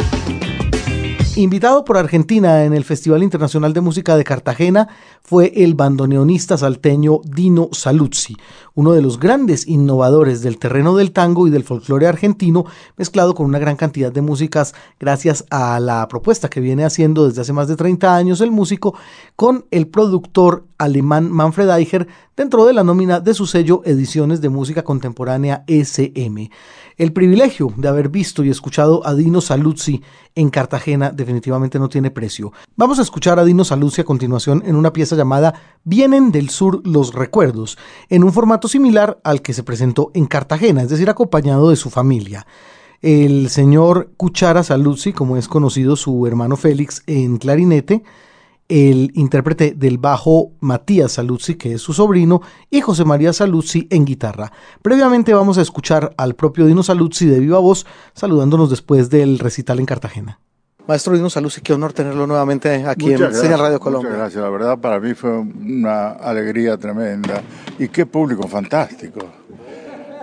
Invitado por Argentina en el Festival Internacional de Música de Cartagena fue el bandoneonista salteño Dino Saluzzi, uno de los grandes innovadores del terreno del tango y del folclore argentino, mezclado con una gran cantidad de músicas gracias a la propuesta que viene haciendo desde hace más de 30 años el músico con el productor alemán Manfred Eicher dentro de la nómina de su sello Ediciones de Música Contemporánea SM. El privilegio de haber visto y escuchado a Dino Saluzzi en Cartagena definitivamente no tiene precio. Vamos a escuchar a Dino Saluzzi a continuación en una pieza llamada Vienen del Sur los Recuerdos, en un formato similar al que se presentó en Cartagena, es decir, acompañado de su familia. El señor Cuchara Saluzzi, como es conocido su hermano Félix en clarinete, el intérprete del bajo Matías Saluzzi, que es su sobrino, y José María Saluzzi en guitarra. Previamente vamos a escuchar al propio Dino Saluzzi de viva voz, saludándonos después del recital en Cartagena. Maestro Dino Saluzzi, qué honor tenerlo nuevamente aquí en Señal Radio Colombia. Muchas gracias, la verdad para mí fue una alegría tremenda y qué público fantástico.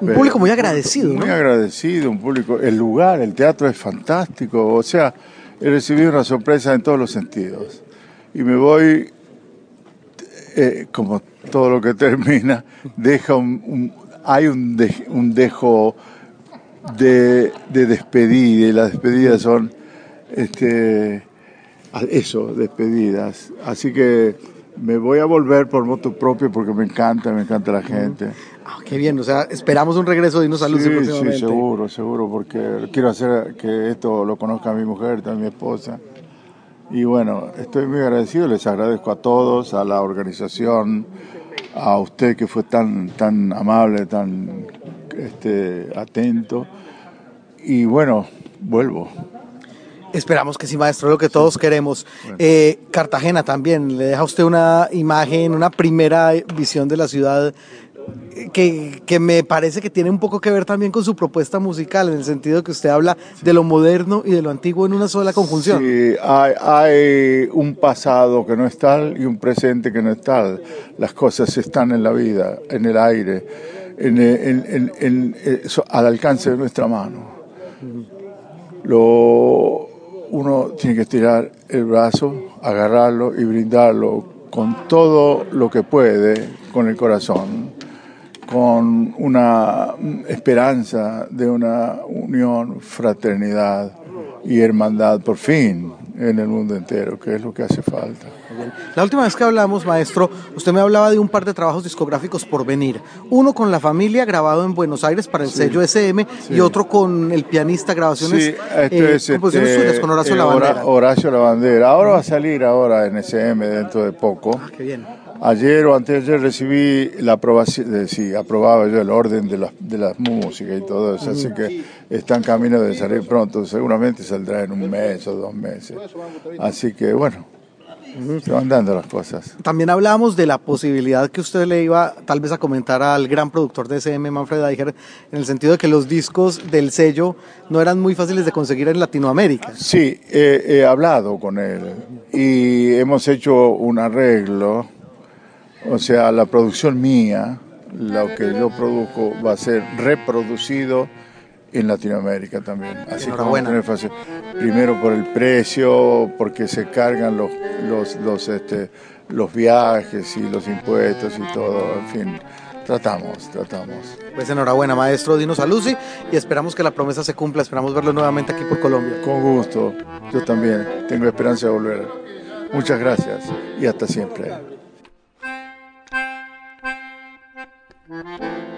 Un público muy agradecido. Muy agradecido, un público, el lugar, el teatro es fantástico, o sea, he recibido una sorpresa en todos los sentidos y me voy, eh, como todo lo que termina, deja un, hay un, un dejo de, de, despedida y las despedidas son este, eso, despedidas. Así que me voy a volver por moto propio porque me encanta, me encanta la gente. Ah, qué bien, o sea, esperamos un regreso de unos saludos sí, Sí, seguro, seguro, porque quiero hacer que esto lo conozca mi mujer, también mi esposa. Y bueno, estoy muy agradecido, les agradezco a todos, a la organización, a usted que fue tan, tan amable, tan este, atento. Y bueno, vuelvo. Esperamos que sí, maestro, lo que todos queremos. Eh, Cartagena también, le deja usted una imagen, una primera visión de la ciudad que, que, me parece que tiene un poco que ver también con su propuesta musical, en el sentido que usted habla de lo moderno y de lo antiguo en una sola conjunción. Sí, hay, un pasado que no es tal y un presente que no es tal. Las cosas están en la vida, en el aire, en, en, en, al alcance de nuestra mano. Lo, uno tiene que estirar el brazo, agarrarlo y brindarlo con todo lo que puede, con el corazón con una esperanza de una unión, fraternidad y hermandad por fin en el mundo entero, que es lo que hace falta. La última vez que hablamos, maestro, usted me hablaba de un par de trabajos discográficos por venir. Uno con la familia grabado en Buenos Aires para el sello SM y otro con el pianista grabaciones sí, este es, composiciones este, suyas con Horacio eh, Lavandera. Horacio Lavandera. Ahora va a salir ahora en SM dentro de poco. Ah, qué bien. Ayer o antes de ayer recibí la aprobación, de, sí, aprobaba yo el orden de la, de las músicas y todo eso, así que está en camino de salir pronto, seguramente saldrá en un mes o dos meses. Así que bueno, se van dando las cosas. También hablamos de la posibilidad que usted le iba tal vez a comentar al gran productor de SM, Manfred Eicher, en el sentido de que los discos del sello no eran muy fáciles de conseguir en Latinoamérica. Sí, he hablado con él y hemos hecho un arreglo o sea, la producción mía, lo que yo produzco, va a ser reproducido en Latinoamérica también. Así como tener fácil. Primero por el precio, porque se cargan los, los, los, este, los viajes y los impuestos y todo, en fin. Tratamos, tratamos. Pues enhorabuena, maestro Dino Saluzzi, y esperamos que la promesa se cumpla. Esperamos verlo nuevamente aquí por Colombia. Con gusto, yo también tengo esperanza de volver. Muchas gracias y hasta siempre. Thank you.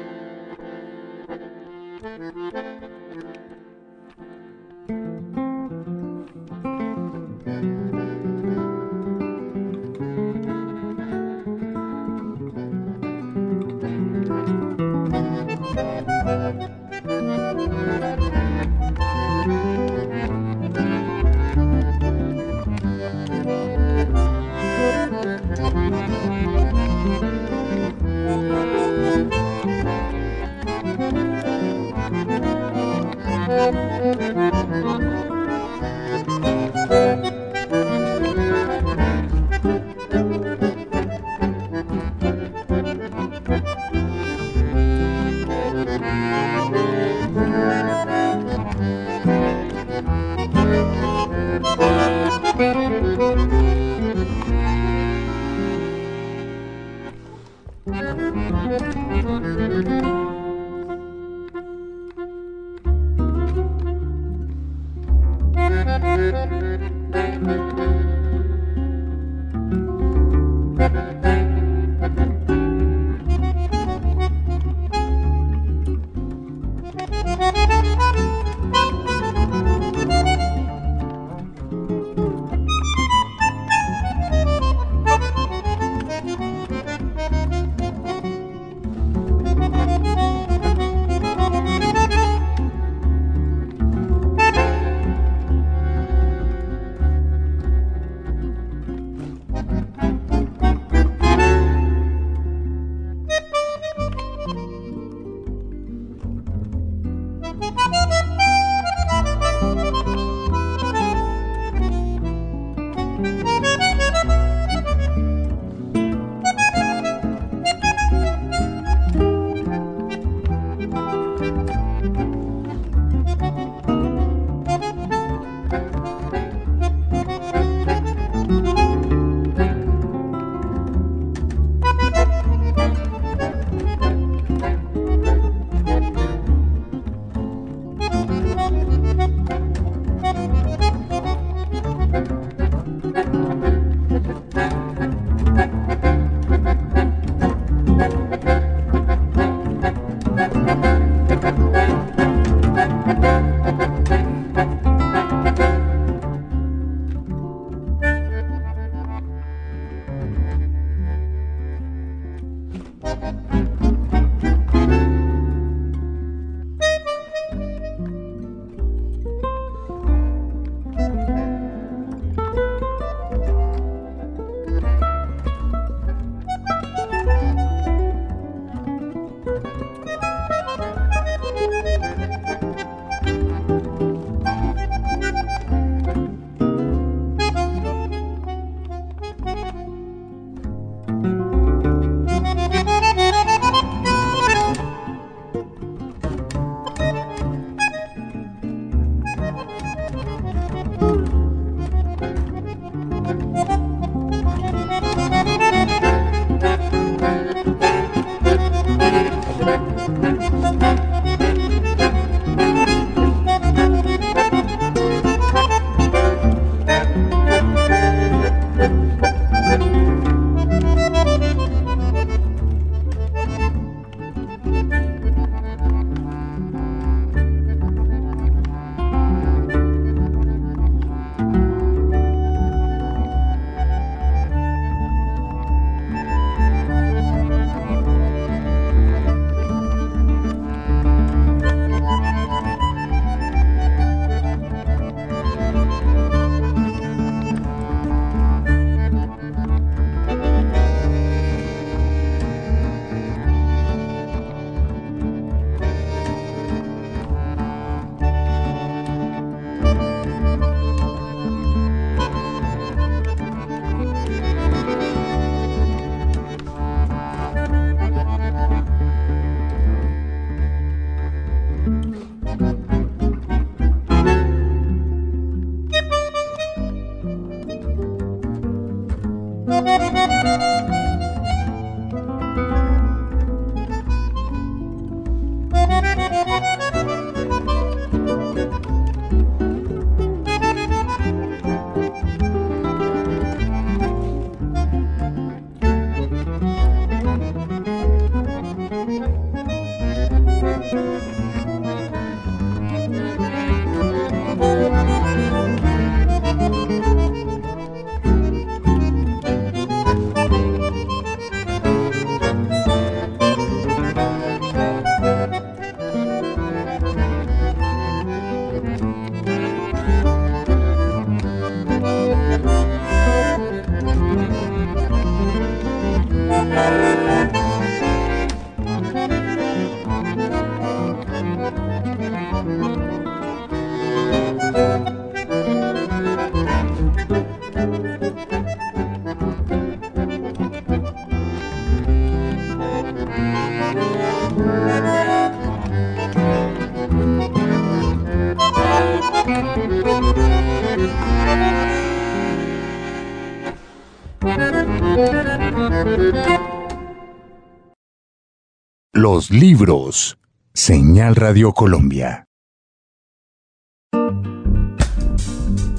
Los libros. Señal Radio Colombia.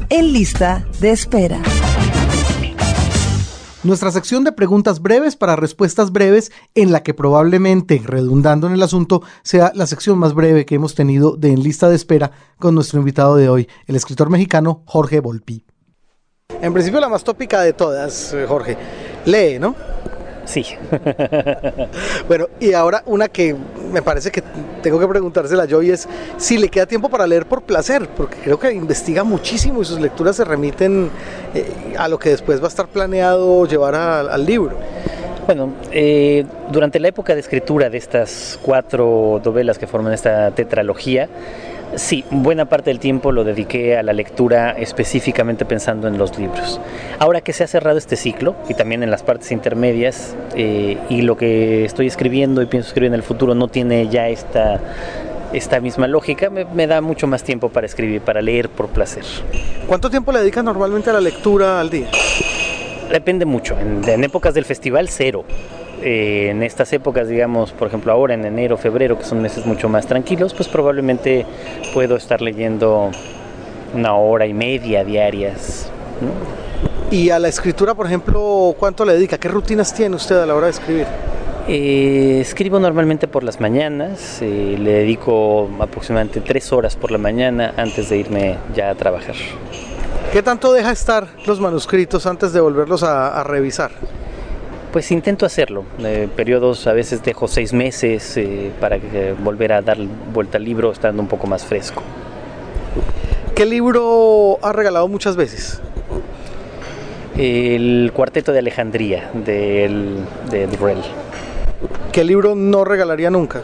En lista de espera. Nuestra sección de preguntas breves para respuestas breves, en la que probablemente, redundando en el asunto, sea la sección más breve que hemos tenido de En lista de espera con nuestro invitado de hoy, el escritor mexicano Jorge Volpi. En principio la más tópica de todas, eh, Jorge. Lee, ¿no? Sí. Bueno, y ahora una que me parece que tengo que preguntársela yo y es si le queda tiempo para leer por placer, porque creo que investiga muchísimo y sus lecturas se remiten eh, a lo que después va a estar planeado llevar a- al libro. Bueno, eh, durante la época de escritura de estas cuatro novelas que forman esta tetralogía, sí, buena parte del tiempo lo dediqué a la lectura específicamente pensando en los libros. Ahora que se ha cerrado este ciclo y también en las partes intermedias eh, y lo que estoy escribiendo y pienso escribir en el futuro no tiene ya esta, esta misma lógica, me, me da mucho más tiempo para escribir, para leer por placer. ¿Cuánto tiempo le dedicas normalmente a la lectura al día? Depende mucho. En, en épocas del festival, cero. Eh, en estas épocas, digamos, por ejemplo, ahora en enero, febrero, que son meses mucho más tranquilos, pues probablemente puedo estar leyendo una hora y media diarias. ¿no? Y a la escritura, por ejemplo, ¿cuánto le dedica? ¿Qué rutinas tiene usted a la hora de escribir? Eh, escribo normalmente por las mañanas, eh, le dedico aproximadamente tres horas por la mañana antes de irme ya a trabajar. ¿Qué tanto deja estar los manuscritos antes de volverlos a, a revisar? Pues intento hacerlo. Eh, periodos a veces dejo seis meses eh, para que- volver a dar vuelta al libro estando un poco más fresco. ¿Qué libro ha regalado muchas veces? El Cuarteto de Alejandría del, de Durrell. ¿Qué libro no regalaría nunca?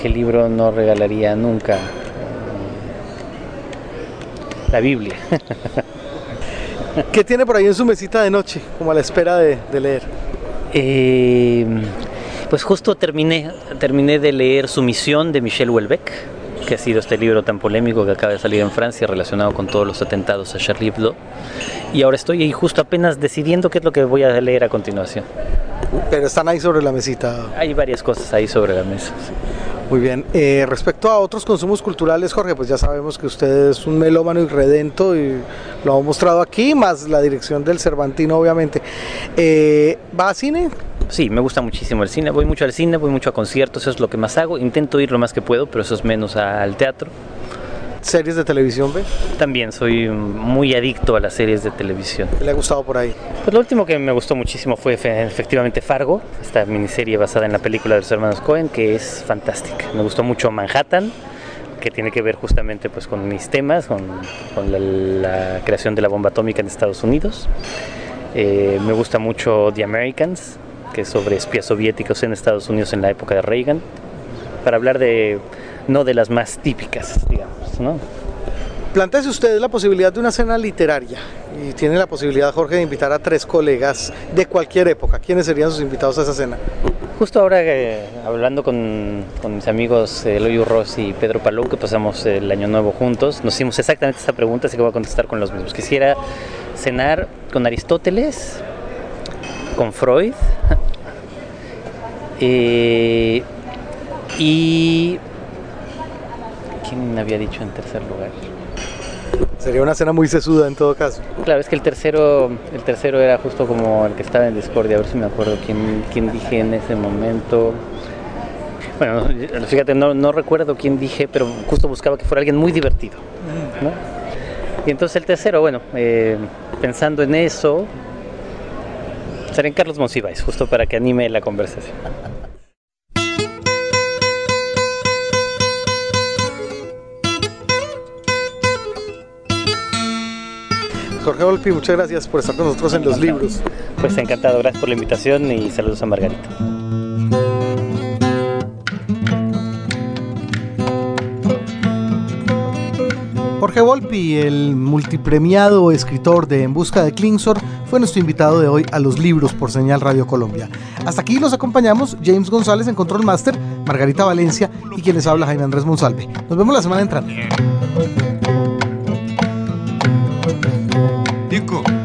¿Qué libro no regalaría nunca? La Biblia. ¿Qué tiene por ahí en su mesita de noche, como a la espera de, de leer? Eh, pues justo terminé, terminé de leer Sumisión de Michel Houellebecq, que ha sido este libro tan polémico que acaba de salir en Francia relacionado con todos los atentados a Charlie Hebdo. Y ahora estoy ahí justo apenas decidiendo qué es lo que voy a leer a continuación. Pero están ahí sobre la mesita. Hay varias cosas ahí sobre la mesa. sí. Muy bien. Eh, respecto a otros consumos culturales, Jorge, pues ya sabemos que usted es un melómano irredento y lo ha mostrado aquí, más la dirección del Cervantino, obviamente. Eh, ¿Va a cine? Sí, me gusta muchísimo el cine, voy mucho al cine, voy mucho a conciertos, eso es lo que más hago. Intento ir lo más que puedo, pero eso es menos al teatro. ¿Series de televisión, ve? También soy muy adicto a las series de televisión. ¿Qué le ha gustado por ahí? Pues lo último que me gustó muchísimo fue fe- efectivamente Fargo, esta miniserie basada en la película de los hermanos Cohen, que es fantástica. Me gustó mucho Manhattan, que tiene que ver justamente pues con mis temas, con, con la, la creación de la bomba atómica en Estados Unidos. Eh, me gusta mucho The Americans, que es sobre espías soviéticos en Estados Unidos en la época de Reagan, para hablar de no de las más típicas, digamos, ¿no? Plantéese usted la posibilidad de una cena literaria y tiene la posibilidad, Jorge, de invitar a tres colegas de cualquier época. ¿Quiénes serían sus invitados a esa cena? Justo ahora eh, hablando con, con mis amigos eh, Eloy Ross y Pedro Palou, que pasamos el año nuevo juntos, nos hicimos exactamente esta pregunta, así que voy a contestar con los mismos. Quisiera cenar con Aristóteles, con Freud eh, y... ¿Quién había dicho en tercer lugar? Sería una cena muy sesuda en todo caso. Claro, es que el tercero, el tercero era justo como el que estaba en Discordia, a ver si me acuerdo quién, quién dije en ese momento. Bueno, fíjate, no, no recuerdo quién dije, pero justo buscaba que fuera alguien muy divertido. ¿no? Y entonces el tercero, bueno, eh, pensando en eso, sería en Carlos Monsiváis, justo para que anime la conversación. Jorge Volpi, muchas gracias por estar con nosotros en los libros. Pues encantado, gracias por la invitación y saludos a Margarita. Jorge Volpi, el multipremiado escritor de En Busca de Klingsor, fue nuestro invitado de hoy a los libros por Señal Radio Colombia. Hasta aquí los acompañamos James González en Control Master, Margarita Valencia y quien les habla Jaime Andrés Monsalve. Nos vemos la semana entrante. Cường